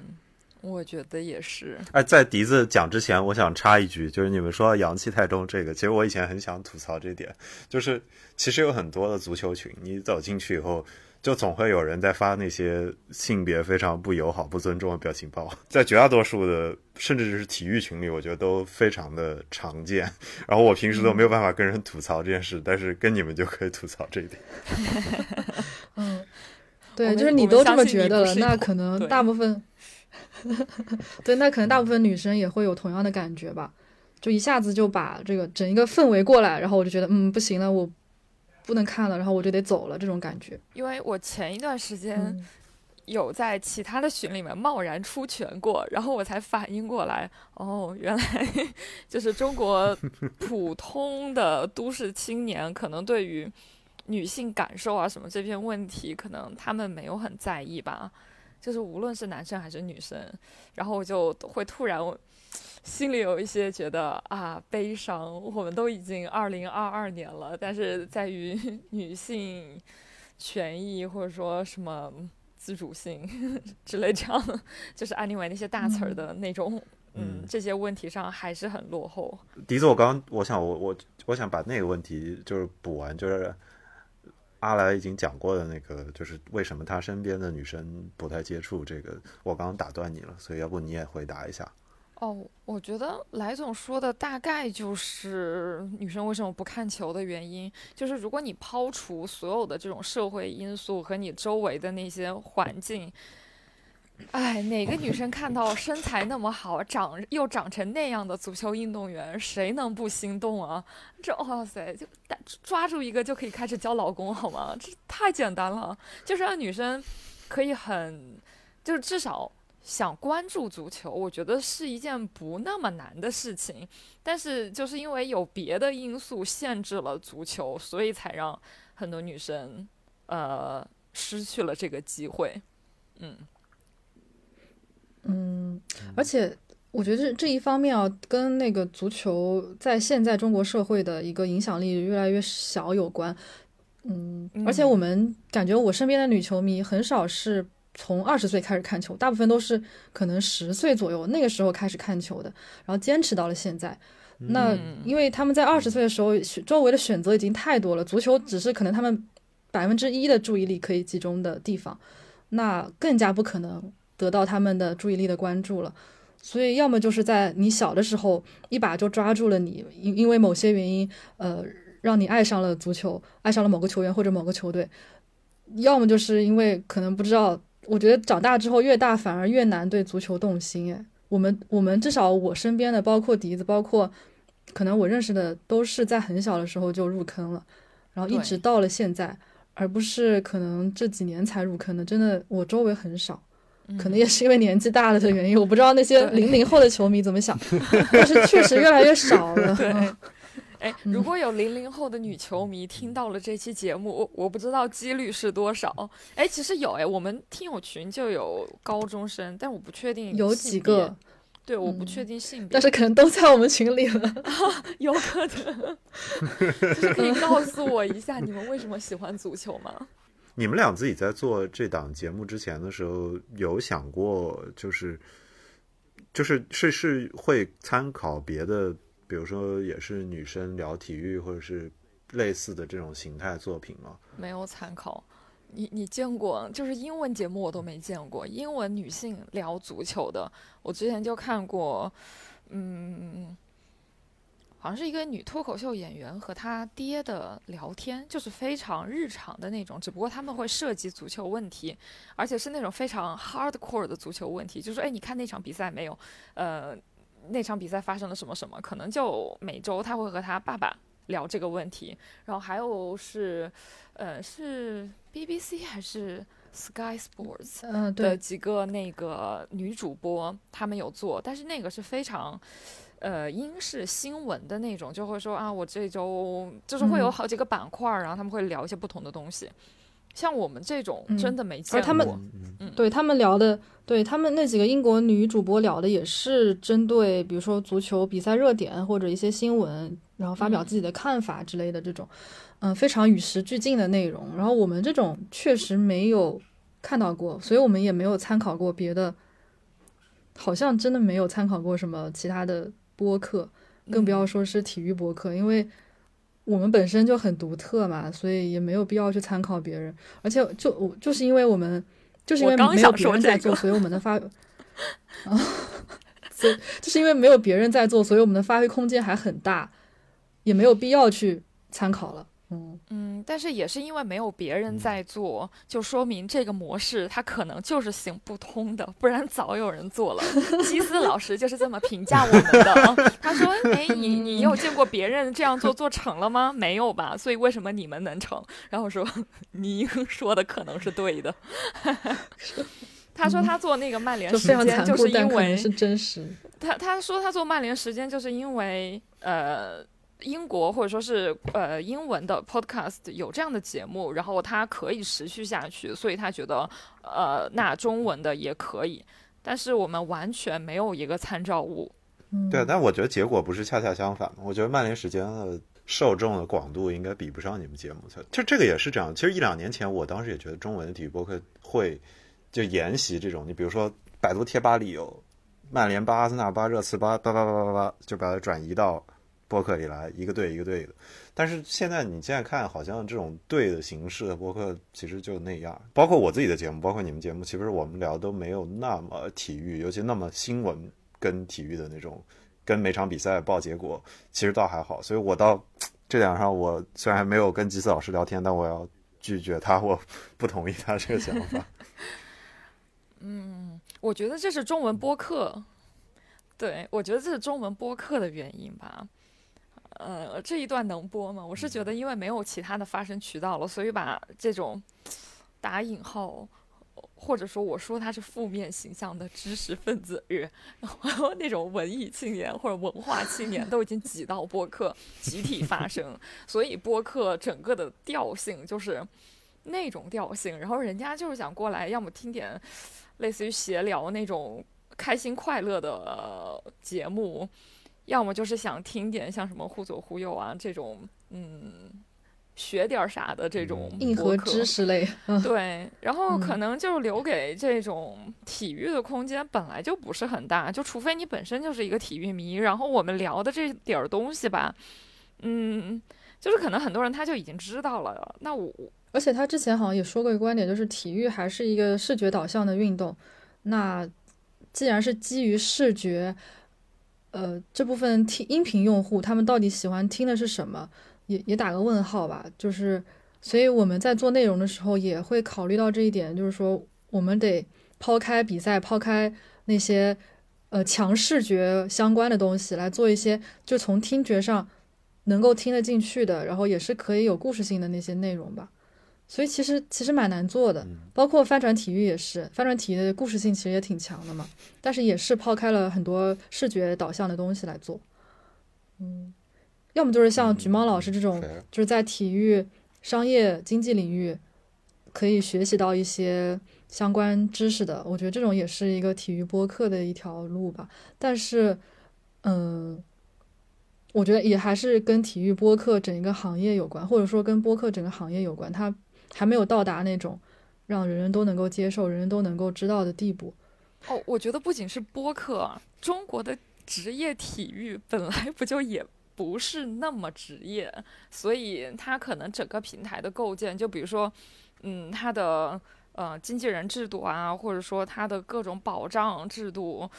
我觉得也是。哎，在笛子讲之前，我想插一句，就是你们说阳气太重这个，其实我以前很想吐槽这点，就是其实有很多的足球群，你走进去以后，就总会有人在发那些性别非常不友好、不尊重的表情包，在绝大多数的甚至是体育群里，我觉得都非常的常见。然后我平时都没有办法跟人吐槽这件事，但是跟你们就可以吐槽这一点。嗯，<laughs> 对，就是你都这么觉得了，那可能大部分。<laughs> 对，那可能大部分女生也会有同样的感觉吧，就一下子就把这个整一个氛围过来，然后我就觉得，嗯，不行了，我不能看了，然后我就得走了，这种感觉。因为我前一段时间有在其他的群里面贸然出拳过，然后我才反应过来，哦，原来就是中国 <laughs> 普通的都市青年，可能对于女性感受啊什么这片问题，可能他们没有很在意吧。就是无论是男生还是女生，然后我就会突然心里有一些觉得啊悲伤。我们都已经二零二二年了，但是在于 <laughs> 女性权益或者说什么自主性 <laughs> 之类这样，就是 anyway 那些大词儿的那种，嗯，这些问题上还是很落后。笛子，我刚我想我我我想把那个问题就是补完，就是。阿来已经讲过的那个，就是为什么他身边的女生不太接触这个。我刚刚打断你了，所以要不你也回答一下。哦，我觉得来总说的大概就是女生为什么不看球的原因，就是如果你抛除所有的这种社会因素和你周围的那些环境。哎，哪个女生看到身材那么好、长又长成那样的足球运动员，谁能不心动啊？这哇塞，就抓住一个就可以开始交老公好吗？这太简单了，就是让女生可以很，就是至少想关注足球，我觉得是一件不那么难的事情。但是就是因为有别的因素限制了足球，所以才让很多女生呃失去了这个机会。嗯。嗯，而且我觉得这这一方面啊，跟那个足球在现在中国社会的一个影响力越来越小有关。嗯，而且我们感觉我身边的女球迷很少是从二十岁开始看球，大部分都是可能十岁左右那个时候开始看球的，然后坚持到了现在。那因为他们在二十岁的时候，周围的选择已经太多了，足球只是可能他们百分之一的注意力可以集中的地方，那更加不可能。得到他们的注意力的关注了，所以要么就是在你小的时候一把就抓住了你，因因为某些原因，呃，让你爱上了足球，爱上了某个球员或者某个球队；要么就是因为可能不知道，我觉得长大之后越大反而越难对足球动心。哎，我们我们至少我身边的，包括笛子，包括可能我认识的，都是在很小的时候就入坑了，然后一直到了现在，而不是可能这几年才入坑的。真的，我周围很少。可能也是因为年纪大了的原因，我不知道那些零零后的球迷怎么想，<laughs> 但是确实越来越少了。对，哎，如果有零零后的女球迷听到了这期节目，我我不知道几率是多少。哎，其实有哎，我们听友群就有高中生，但我不确定有几个。对，我不确定性别，但是可能都在我们群里了，<laughs> 有可能。<laughs> 就是可以告诉我一下，你们为什么喜欢足球吗？你们俩自己在做这档节目之前的时候，有想过就是就是是是会参考别的，比如说也是女生聊体育或者是类似的这种形态作品吗？没有参考。你你见过？就是英文节目我都没见过，英文女性聊足球的，我之前就看过，嗯，好像是一个女脱口秀演员和她爹的聊天，就是非常日常的那种，只不过他们会涉及足球问题，而且是那种非常 hardcore 的足球问题，就是哎，你看那场比赛没有？呃，那场比赛发生了什么什么？可能就每周他会和他爸爸聊这个问题，然后还有是，呃，是 BBC 还是 Sky Sports 嗯，的对，几个那个女主播，她们有做，但是那个是非常。呃，英式新闻的那种，就会说啊，我这周就是会有嗯好几个板块儿，然后他们会聊一些不同的东西。像我们这种嗯真的没见过，而他们嗯嗯对他们聊的，对他们那几个英国女主播聊的也是针对，比如说足球比赛热点或者一些新闻，然后发表嗯自己的看法之类的这种，嗯，非常与时俱进的内容。然后我们这种确实没有看到过，所以我们也没有参考过别的，好像真的没有参考过什么其他的播客，更不要嗯说是体育播客，因为我们本身就很独特嘛，所以也没有必要去参考别人。而且就我就是因为我们就是因为没有别人在做，个所以我们的发啊，<laughs> 所以就是因为没有别人在做，所以我们的发挥空间还很大，也没有必要去参考了。嗯，嗯，但是也是因为没有别人嗯在做，就说明这个模式它可能就是行不通的，不然早有人做了。基斯老师就是这么评价我们的，他说：“哎，你你有见过别人这样做做成了吗？没有吧？所以为什么你们能成？”然后我说：“您 <laughs> 说的可能是对的。<laughs> ” <laughs> 他说他做那个曼联时间，就是，因为是真实。他他说他做曼联时间，就是因为呃英国或者说是呃英文的 podcast 有这样的节目，然后他可以持续下去，所以他觉得呃那中文的也可以，但是我们完全没有一个参照物。嗯，对，但我觉得结果不是恰恰相反吗？我觉得曼联时间的受众的广度应该比不上你们节目。就这个也是这样。其实一两年前，我当时也觉得中文的体育博客会就沿袭这种，你比如说百度贴吧里有曼联吧、阿森纳吧、热刺吧，叭叭叭叭叭，就把它转移到播客里来，一个队一个队的。但是现在你现在看，好像这种队的形式的播客其实就那样。包括我自己的节目，包括你们节目，其实我们聊都没有那么体育，尤其那么新闻跟体育的那种，跟每场比赛报结果，其实倒还好。所以我到这点上，我虽然没有跟吉斯老师聊天，但我要拒绝他，我不同意他这个想法。<laughs> <laughs> 嗯我觉得这是中文播客，对我觉得这是中文播客的原因吧。呃，这一段能播吗？我是觉得因为没有其他的发声渠道了，所以把这种打引号，或者说我说他是负面形象的知识分子，然后那种文艺青年或者文化青年都已经挤到播客集体发声，所以播客整个的调性就是那种调性，然后人家就是想过来，要么听点类似于闲聊那种开心快乐的、呃节目，要么就是想听点像什么忽左忽右啊这种，嗯，学点儿啥的这种嗯。硬核知识类，<laughs> 嗯，对，然后可嗯。能就留给这种体育的空间本来就不是很大，就除非你本身就是一个体育迷，然后我们聊的这点儿东西吧，嗯，就是可能很多人他就已经知道了，那我而且他之前好像也说过一个观点，就是体育还是一个视觉导向的运动。那既然是基于视觉，呃，这部分听音频用户他们到底喜欢听的是什么，也也打个问号吧。就是，所以我们在做内容的时候也会考虑到这一点，就是说我们得抛开比赛，抛开那些呃强视觉相关的东西，来做一些就从听觉上能够听得进去的，然后也是可以有故事性的那些内容吧。所以其实其实蛮难做的，嗯。包括翻转体育也是，翻转体育的故事性其实也挺强的嘛，但是也是抛开了很多视觉导向的东西来做，嗯，要么就是像橘猫老师这种就是在体育、商业、经济领域可以学习到一些相关知识的，我觉得这种也是一个体育播客的一条路吧。但是，嗯，我觉得也还是跟体育播客整一个行业有关，或者说跟播客整个行业有关，它还没有到达那种让人人都能够接受、人人都能够知道的地步。哦，我觉得不仅是播客，中国的职业体育本来不就也不是那么职业，所以它可能整个平台的构建，就比如说，嗯，它的呃经纪人制度啊，或者说它的各种保障制度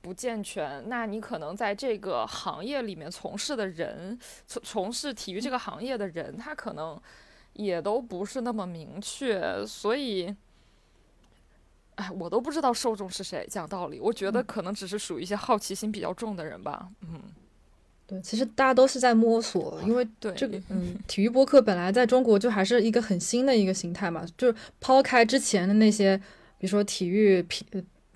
不健全，那你可能在这个行业里面从事的人，从从事体育这个行业的人，他可能也都不是那么明确，所以。哎，我都不知道受众是谁。讲道理，我觉得可能只是属于一些好奇心比较重的人吧。嗯，对，其实大家都是在摸索，因为对这个，嗯，体育播客本来在中国就还是一个很新的一个形态嘛。就是抛开之前的那些，比如说体育评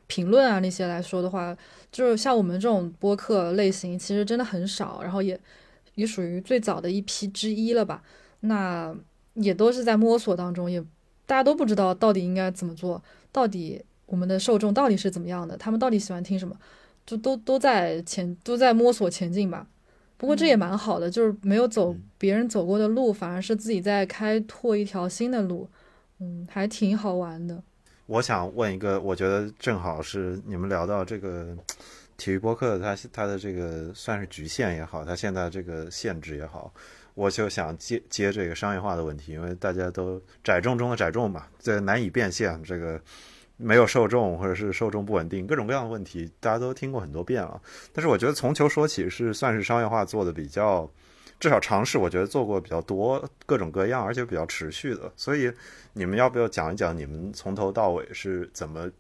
评论啊那些来说的话，就是像我们这种播客类型，其实真的很少，然后也也属于最早的一批之一了吧。那也都是在摸索当中，也大家都不知道到底应该怎么做。到底我们的受众到底是怎么样的？他们到底喜欢听什么？就都都在前都在摸索前进吧。不过这也蛮好的，就是没有走别人走过的路，反而是自己在开拓一条新的路。嗯，还挺好玩的。我想问一个，我觉得正好是你们聊到这个体育播客，它它的这个算是局限也好，它现在这个限制也好。我就想接接这个商业化的问题，因为大家都窄众中的窄众嘛，这难以变现，这个没有受众或者是受众不稳定，各种各样的问题，大家都听过很多遍了。但是我觉得从球说起是算是商业化做的比较，至少尝试我觉得做过比较多，各种各样，而且比较持续的。所以你们要不要讲一讲你们从头到尾是怎么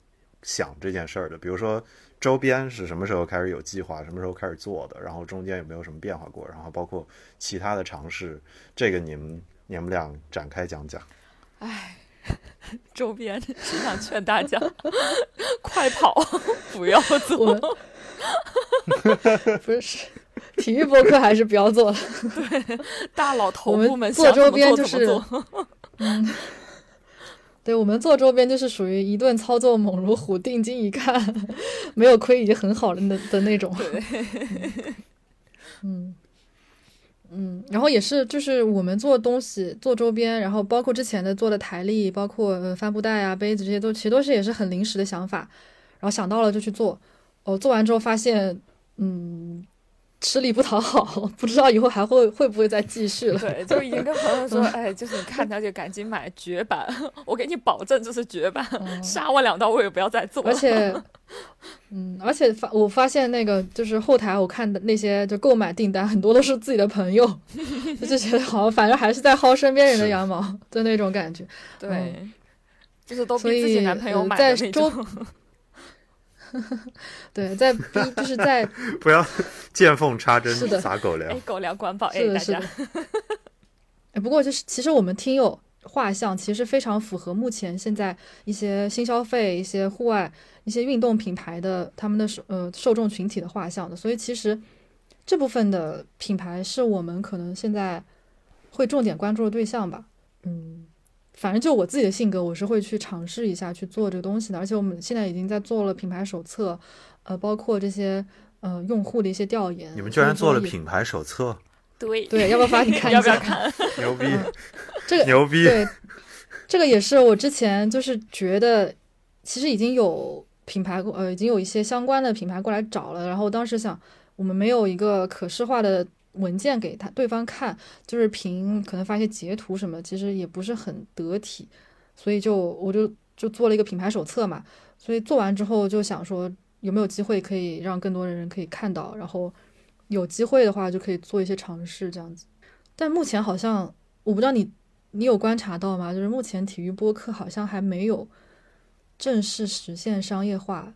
想这件事儿的？比如说。周边是什么时候开始有计划？什么时候开始做的？然后中间有没有什么变化过？然后包括其他的尝试，这个你们你们俩展开讲讲。哎，周边只想劝大家快跑，不要做。<laughs> 不是体育博客还是不要做了。对，大佬头部们做周边就是 <laughs> 嗯。对我们做周边就是属于一顿操作猛如虎，定睛一看没有亏已经很好了的的那种。嗯 <laughs> 嗯，然后也是就是我们做东西做周边，然后包括之前的做的台历，包括帆布袋啊、杯子这些都其实都是也是很临时的想法，然后想到了就去做。哦，做完之后发现，嗯。吃力不讨好，不知道以后还会会不会再继续了。对，就已经跟朋友说，<laughs> 哎，就是你看到就赶紧买绝版，我给你保证这是绝版，杀我两刀我也不要再做。而且，嗯，而且发我发现那个就是后台我看的那些就购买订单很多都是自己的朋友，<laughs> 就觉得好像，反正还是在薅身边人的羊毛的那种感觉。对，就是都比自己男朋友买的那种。<laughs> 对，在 <laughs> 就是在 <laughs> 不要见缝插针是的撒狗粮，哎，狗粮管饱，哎，大家。哎，不过就是其实我们听友画像其实非常符合目前现在一些新消费、一些户外、一些运动品牌的他们的受呃受众群体的画像的，所以其实这部分的品牌是我们可能现在会重点关注的对象吧，嗯。反正就我自己的性格，我是会去尝试一下去做这个东西的。而且我们现在已经在做了品牌手册，呃，包括这些呃用户的一些调研。你们居然做了品牌手册？对对，要不要发你看一下？<laughs> 要不要看？<laughs> 牛逼！这个牛逼！对，这个也是我之前就是觉得，其实已经有品牌呃，已经有一些相关的品牌过来找了。然后当时想，我们没有一个可视化的。文件给他对方看，就是凭可能发一些截图什么，其实也不是很得体，所以就我就就做了一个品牌手册嘛。所以做完之后就想说，有没有机会可以让更多的人可以看到，然后有机会的话就可以做一些尝试这样子。但目前好像我不知道你你有观察到吗？就是目前体育播客好像还没有正式实现商业化。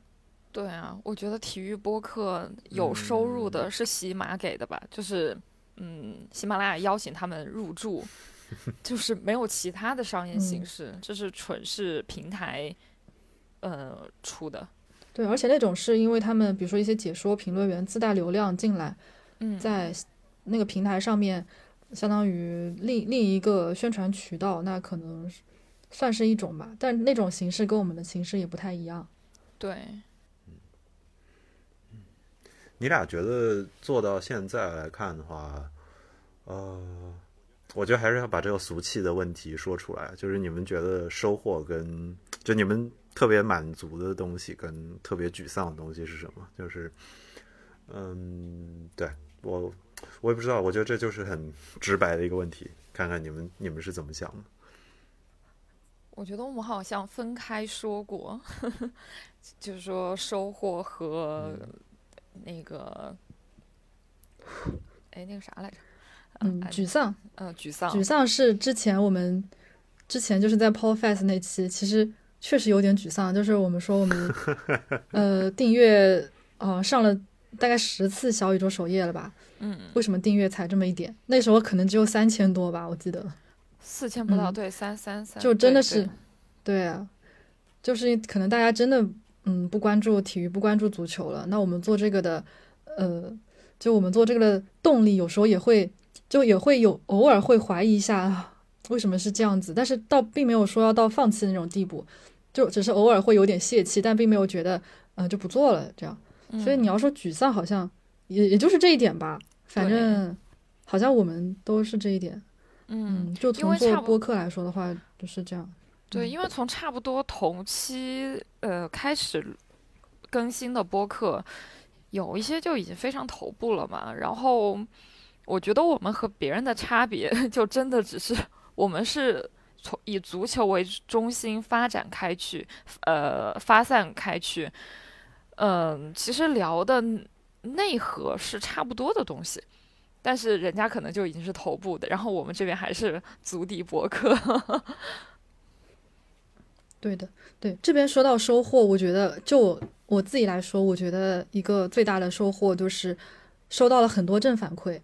对啊，我觉得体育播客有收入的是喜马给的吧？就是，嗯，喜马拉雅邀请他们入驻，<laughs> 就是没有其他的商业形式，这是纯是平台，呃出的。对，而且那种是因为他们，比如说一些解说评论员自带流量进来，嗯，在那个平台上面，相当于另另一个宣传渠道，那可能算是一种吧。但那种形式跟我们的形式也不太一样。对。你俩觉得做到现在来看的话，呃，我觉得还是要把这个俗气的问题说出来，就是你们觉得收获跟就你们特别满足的东西跟特别沮丧的东西是什么？就是，嗯，对我我也不知道，我觉得这就是很 <laughs> 直白的一个问题，看看你们你们是怎么想的。我觉得我们好像分开说过，<laughs> 就是说收获和那个，哎，那个啥来着？嗯，哎沮丧，呃，沮丧，沮丧是之前我们之前就是在 Paul Fest 那期，其实确实有点沮丧，就是我们说我们 <laughs> 呃订阅呃上了大概十次小宇宙首页了吧？嗯，为什么订阅才这么一点？那时候可能只有三千多吧，我记得。四千不到，嗯对，三三三，就真的对是对对啊，就是可能大家真的嗯不关注体育，不关注足球了。那我们做这个的，呃，就我们做这个的动力，有时候也会就也会有偶尔会怀疑一下啊为什么是这样子，但是倒并没有说要到放弃的那种地步，就只是偶尔会有点泄气，但并没有觉得呃就不做了这样。所以嗯你要说沮丧，好像也也就是这一点吧，反正好像我们都是这一点。嗯，嗯，就因从做播客来说的话，就是这样。对，嗯因为从差不多同期呃开始更新的播客，有一些就已经非常头部了嘛。然后我觉得我们和别人的差别，<laughs> 就真的只是我们是从以足球为中心发展开去，呃，发散开去。嗯、其实聊的内核是差不多的东西。但是人家可能就已经是头部的，然后我们这边还是足底博客。对的，对这边说到收获，我觉得就我我自己来说，我觉得一个最大的收获就是收到了很多正反馈。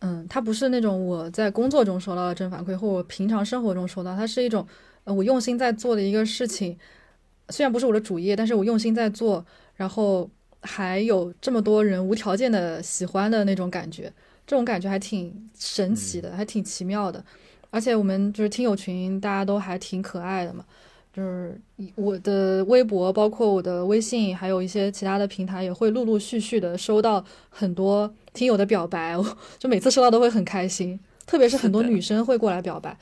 嗯，它不是那种我在工作中收到的正反馈，或我平常生活中收到，它是一种呃我用心在做的一个事情，虽然不是我的主业，但是我用心在做，然后还有这么多人无条件的喜欢的那种感觉，这种感觉还挺神奇的，还挺奇妙的。而且我们就是听友群，大家都还挺可爱的嘛。就是我的微博，包括我的微信，还有一些其他的平台，也会陆陆续续的收到很多听友的表白，就每次收到都会很开心，特别是很多女生会过来表白，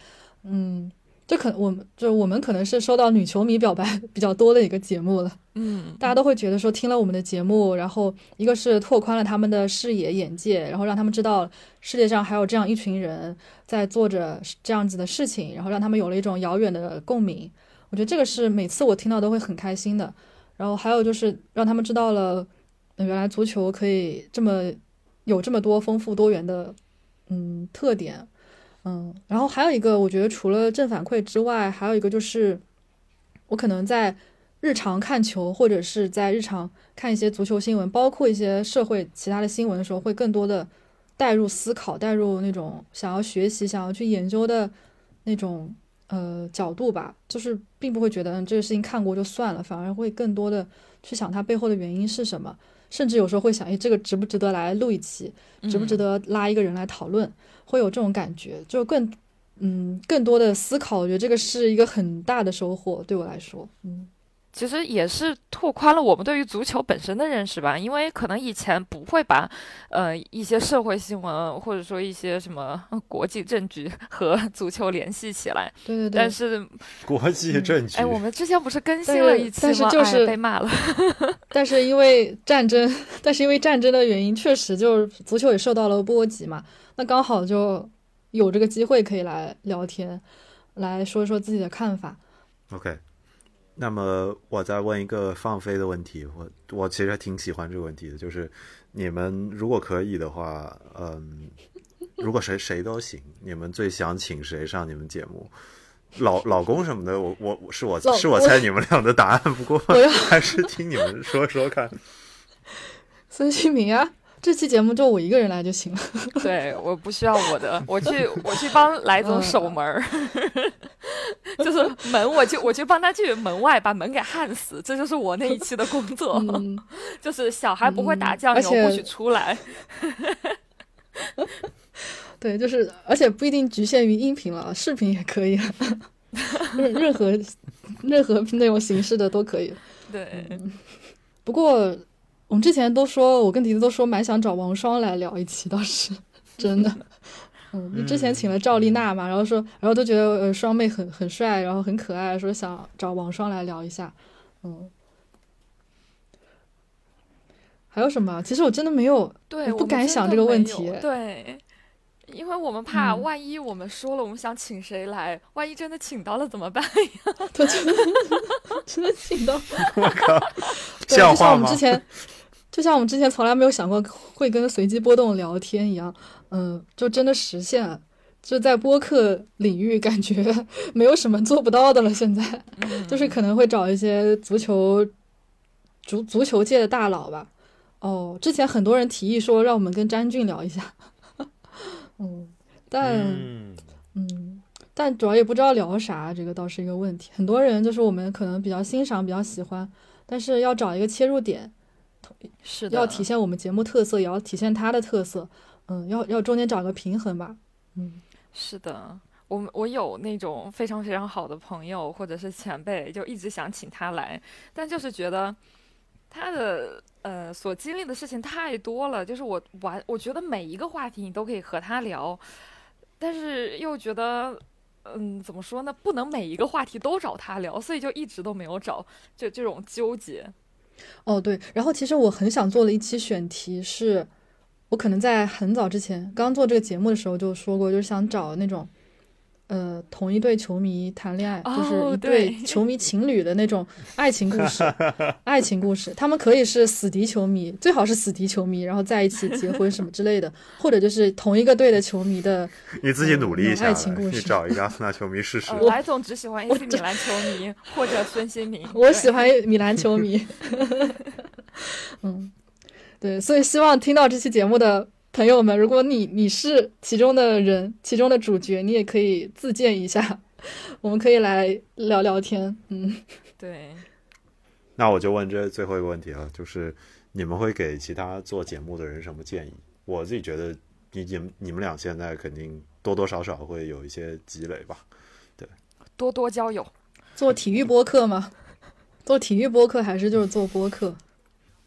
嗯，就可我们就我们可能是收到女球迷表白 <laughs> 比较多的一个节目了，嗯，大家都会觉得说听了我们的节目，然后一个是拓宽了他们的视野眼界，然后让他们知道世界上还有这样一群人在做着这样子的事情，然后让他们有了一种遥远的共鸣。我觉得这个是每次我听到都会很开心的。然后还有就是让他们知道了，原来足球可以这么有这么多丰富多元的嗯特点，嗯，然后还有一个我觉得除了正反馈之外，还有一个就是我可能在日常看球或者是在日常看一些足球新闻，包括一些社会其他的新闻的时候，会更多的带入思考，带入那种想要学习、想要去研究的那种呃角度吧，就是并不会觉得嗯这个事情看过就算了，反而会更多的去想它背后的原因是什么，甚至有时候会想，诶，这个值不值得来录一期，值不值得？得拉一个人来讨论，会有这种感觉，就更嗯更多的思考，我觉得这个是一个很大的收获对我来说，嗯。其实也是拓宽了我们对于足球本身的认识吧，因为可能以前不会把，呃，一些社会新闻或者说一些什么呃国际政局和 <laughs> 足球联系起来，对对对，但是，<laughs> 国际政局，哎，我们之前不是更新了一期吗？哎但是就是被骂了。<laughs> 但是因为战争，但是因为战争的原因，确实就是足球也受到了波及嘛。那刚好就有这个机会可以来聊天，来说一说自己的看法。OK，那么我再问一个放飞的问题，我我其实还挺喜欢这个问题的，就是你们如果可以的话，嗯，如果谁谁都行，你们最想请谁上你们节目？老老公什么的，我我我是我老是我猜你们俩的答案，不过还是听你们说说看。孙兴民啊，这期节目就我一个人来就行了。<laughs> 对，我不需要我的，我去 <laughs> 我去帮来总嗯守门儿，<laughs> 就是门，我去我去帮他去门外把门给焊死，这就是我那一期的工作。嗯，就是小孩不会打酱油，不许出来。对，就是而且不一定局限于音频了，视频也可以，任任何任何那种形式的都可以。对，不过我们之前都说，我跟迪子都说蛮想找王双来聊一期，倒是真的。<laughs> 嗯，之前请了赵丽娜嘛，然后说，然后都觉得呃双妹很很帅，然后很可爱，说想找王双来聊一下。嗯，还有什么？其实我真的没有，对，不敢想这个问题。对，因为我们怕嗯万一我们说了我们想请谁来，万一真的请到了怎么办呀？<laughs> 对，真的真的请到，我靠，对，像话吗就像我们之？前，就像我们之前从来没有想过会跟随机波动聊天一样，嗯，就真的实现了。就在播客领域，感觉 <laughs> 没有什么做不到的了。现在就是可能会找一些足球足足球界的大佬吧。哦，之前很多人提议说让我们跟詹俊聊一下，<laughs> 嗯，但嗯，嗯，但主要也不知道聊啥，这个倒是一个问题。很多人就是我们可能比较欣赏、比较喜欢，但是要找一个切入点，是的，要体现我们节目特色，也要体现他的特色。嗯，要要中间找个平衡吧。嗯是的，我们我有那种非常非常好的朋友或者是前辈，就一直想请他来，但就是觉得他的呃所经历的事情太多了，就是我完，我觉得每一个话题你都可以和他聊，但是又觉得。嗯，怎么说呢？不能每一个话题都找他聊，所以就一直都没有找，就这种纠结。哦对，然后其实我很想做的一期选题是，我可能在很早之前刚做这个节目的时候就说过，就是想找那种。呃，同一对球迷谈恋爱，就是哦一对对球迷情侣的那种爱情故事，<laughs> 爱情故事。他们可以是死敌球迷，最好是死敌球迷，然后在一起结婚什么之类的，或者就是同一个队的球迷的 <laughs> 你自己努力一下爱，情故事你找一个阿森纳球迷试试。呃，来总只喜欢 AC 米兰球迷 <laughs> 或者孙兴民。我喜欢米兰球迷。嗯，对，所以希望听到这期节目的朋友们，如果你你是其中的人，其中的主角，你也可以自荐一下，<laughs> 我们可以来聊聊天。嗯，对，那我就问这最后一个问题了，就是你们会给其他做节目的人什么建议？我自己觉得你你们你们俩现在肯定多多少少会有一些积累吧。对多多交友。<laughs> 做体育播客吗？做体育播客还是就是做播客？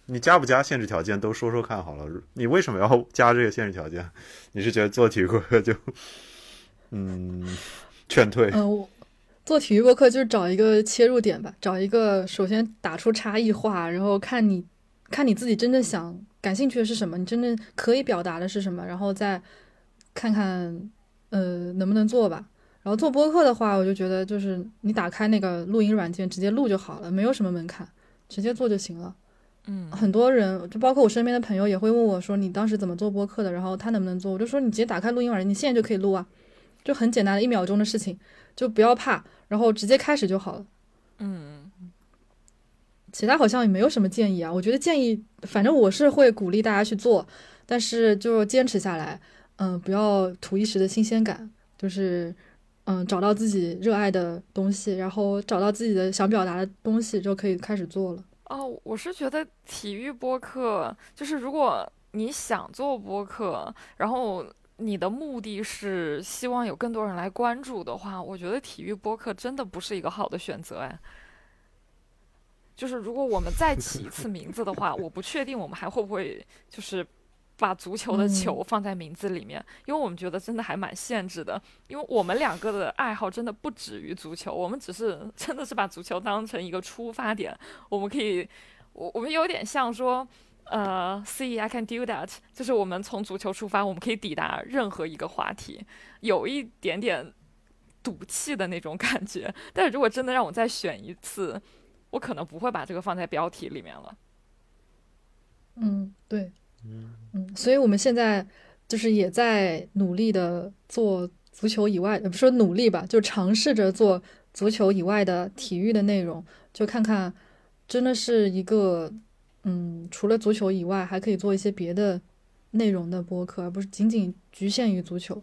你加不加限制条件都说说看好了。你为什么要加这个限制条件？<laughs> 你是觉得做体育课就嗯劝退？嗯，我做体育播客就是找一个切入点吧，找一个首先打出差异化，然后看你看你自己真正想感兴趣的是什么，你真正可以表达的是什么，然后再看看呃能不能做吧。然后做播客的话，我就觉得就是你打开那个录音软件直接录就好了，没有什么门槛，直接做就行了。嗯，很多人就包括我身边的朋友也会问我说你当时怎么做播客的，然后他能不能做，我就说你直接打开录音软件，你现在就可以录啊，就很简单的一秒钟的事情，就不要怕，然后直接开始就好了。嗯，其他好像也没有什么建议啊，我觉得建议，反正我是会鼓励大家去做，但是就坚持下来，嗯，不要图一时的新鲜感，就是嗯找到自己热爱的东西，然后找到自己的想表达的东西，就可以开始做了。哦，我是觉得体育播客就是如果你想做播客，然后你的目的是希望有更多人来关注的话，我觉得体育播客真的不是一个好的选择哎。就是如果我们再起一次名字的话，我不确定我们还会不会就是把足球的嗯球放在名字里面，因为我们觉得真的还蛮限制的。因为我们两个的爱好真的不止于足球，我们只是 <laughs> 真的是把足球当成一个出发点，我们可以，我我们有点像说。呃，see I can do that，就是我们从足球出发，我们可以抵达任何一个话题，有一点点赌气的那种感觉。但是如果真的让我再选一次，我可能不会把这个放在标题里面了。嗯，对，嗯所以我们现在就是也在努力的做足球以外，呃，不是说努力吧，就尝试着做足球以外的体育的内容，就看看真的是一个，嗯，除了足球以外，还可以做一些别的内容的播客，而不是仅仅局限于足球。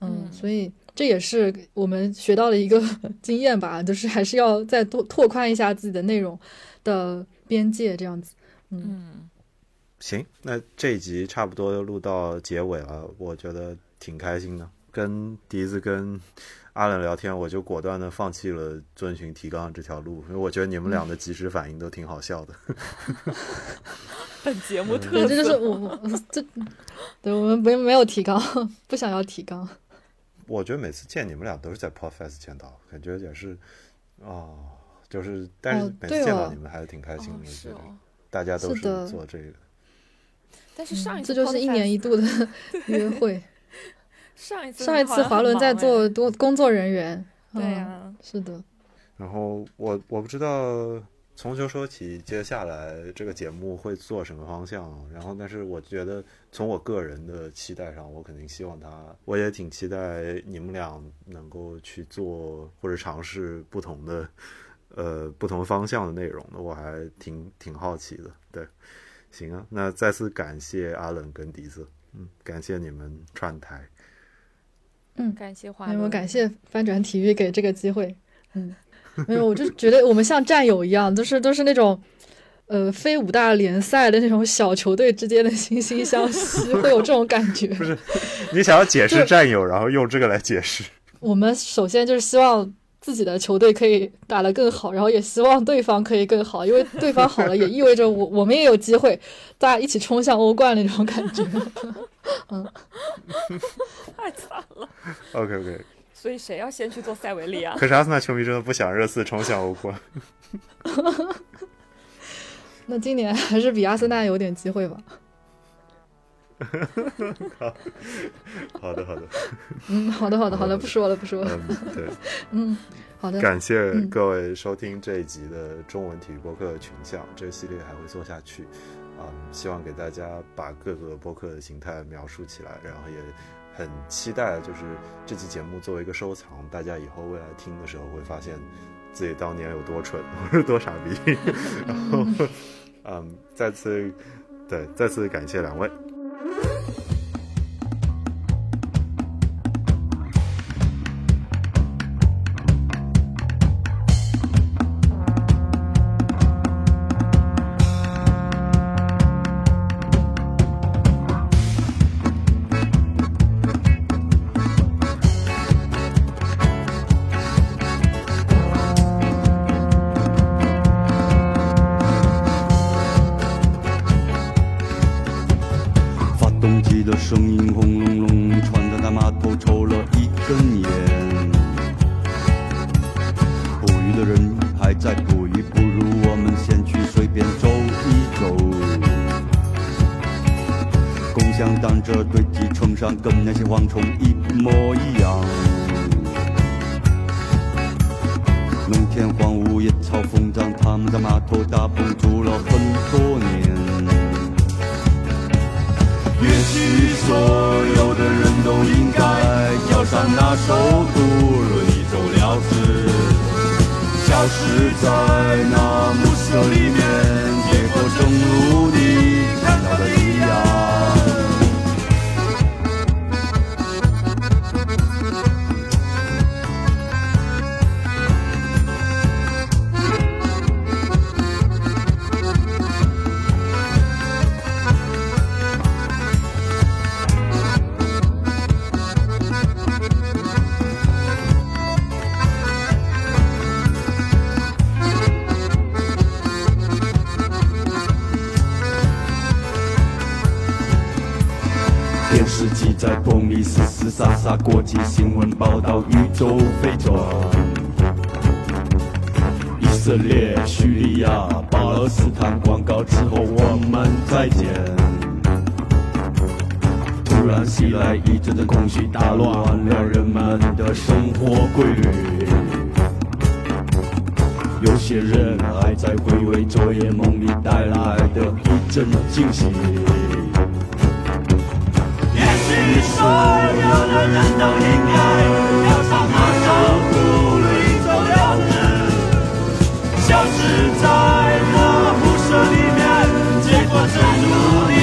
嗯，嗯所以这也是我们学到的一个 <laughs> 经验吧，就是还是要再多拓宽一下自己的内容的边界，这样子。嗯，行，那这一集差不多录到结尾了，我觉得挺开心的。跟笛子跟阿冷聊天，我就果断的放弃了遵循提纲这条路，因为我觉得你们俩的及时反应都挺好笑的。<laughs> 本节目特色，这就是我我这，对我们没没有提纲，不想要提纲。我觉得每次见你们俩都是在 Podfest 见到，感觉也是哦、就是但是每次见到你们还是挺开心的，是哦。大家都是做这个。但是上一次这就是一年一度的 <laughs> <laughs> 约会。上一次上一次华伦在做多工作人员。<laughs> 对呀，是的。然后我我不知道从球说起，接下来这个节目会做什么方向。然后，但是我觉得从我个人的期待上，我肯定希望他，我也挺期待你们俩能够去做或者尝试不同的呃不同方向的内容的。我还挺挺好奇的。对，行啊，那再次感谢阿冷跟笛子，嗯，感谢你们串台。嗯，感谢华伦，感谢翻转体育给这个机会。嗯，<laughs> 没有，我就觉得我们像战友一样，都是都是那种，呃，非五大联赛的那种小球队之间的惺惺相惜，会有这种感觉。<laughs> 不是，你想要解释战友，然后用这个来解释。我们首先就是希望自己的球队可以打得更好，然后也希望对方可以更好，因为对方好了，也意味着我我们也有机会，大家一起冲向欧冠那种感觉。嗯，<laughs> 太惨了。OK OK。所以谁要先去做塞维利亚？可是阿森纳球迷真的不想热刺冲向欧冠。<laughs> 那今年还是比阿森纳有点机会吧。<laughs> 好好的好的。嗯，好的好的好的，不说了不说了。对，<laughs> 嗯，好的。感谢各位收听这一集的中文体育播客群像，这个系列还会做下去。啊，希望给大家把各个播客的形态描述起来，然后也很期待，就是这期节目作为一个收藏，大家以后未来听的时候会发现自己当年有多蠢，<laughs> 或者多傻逼。然后，嗯，再次，对，再次感谢两位。Mm-hmm. 想当着堆积成山，跟那些蝗虫一模一样。满天荒芜野草疯长，他们在码头打补住了很多年。也许所有的人都应该跳上那艘渡轮，一走了之，消失在那暮色里面。结果正如你看到的。国际新闻报道：宇宙飞船，以色列、叙利亚、巴勒斯坦广告之后，我们再见。突然袭来一阵阵空虚，打乱了人们的生活规律。有些人还在回味昨夜梦里带来的一阵惊喜。所有的人都应该要唱那首《不如意》。走，样子消失在那辐射里面，结果是注定。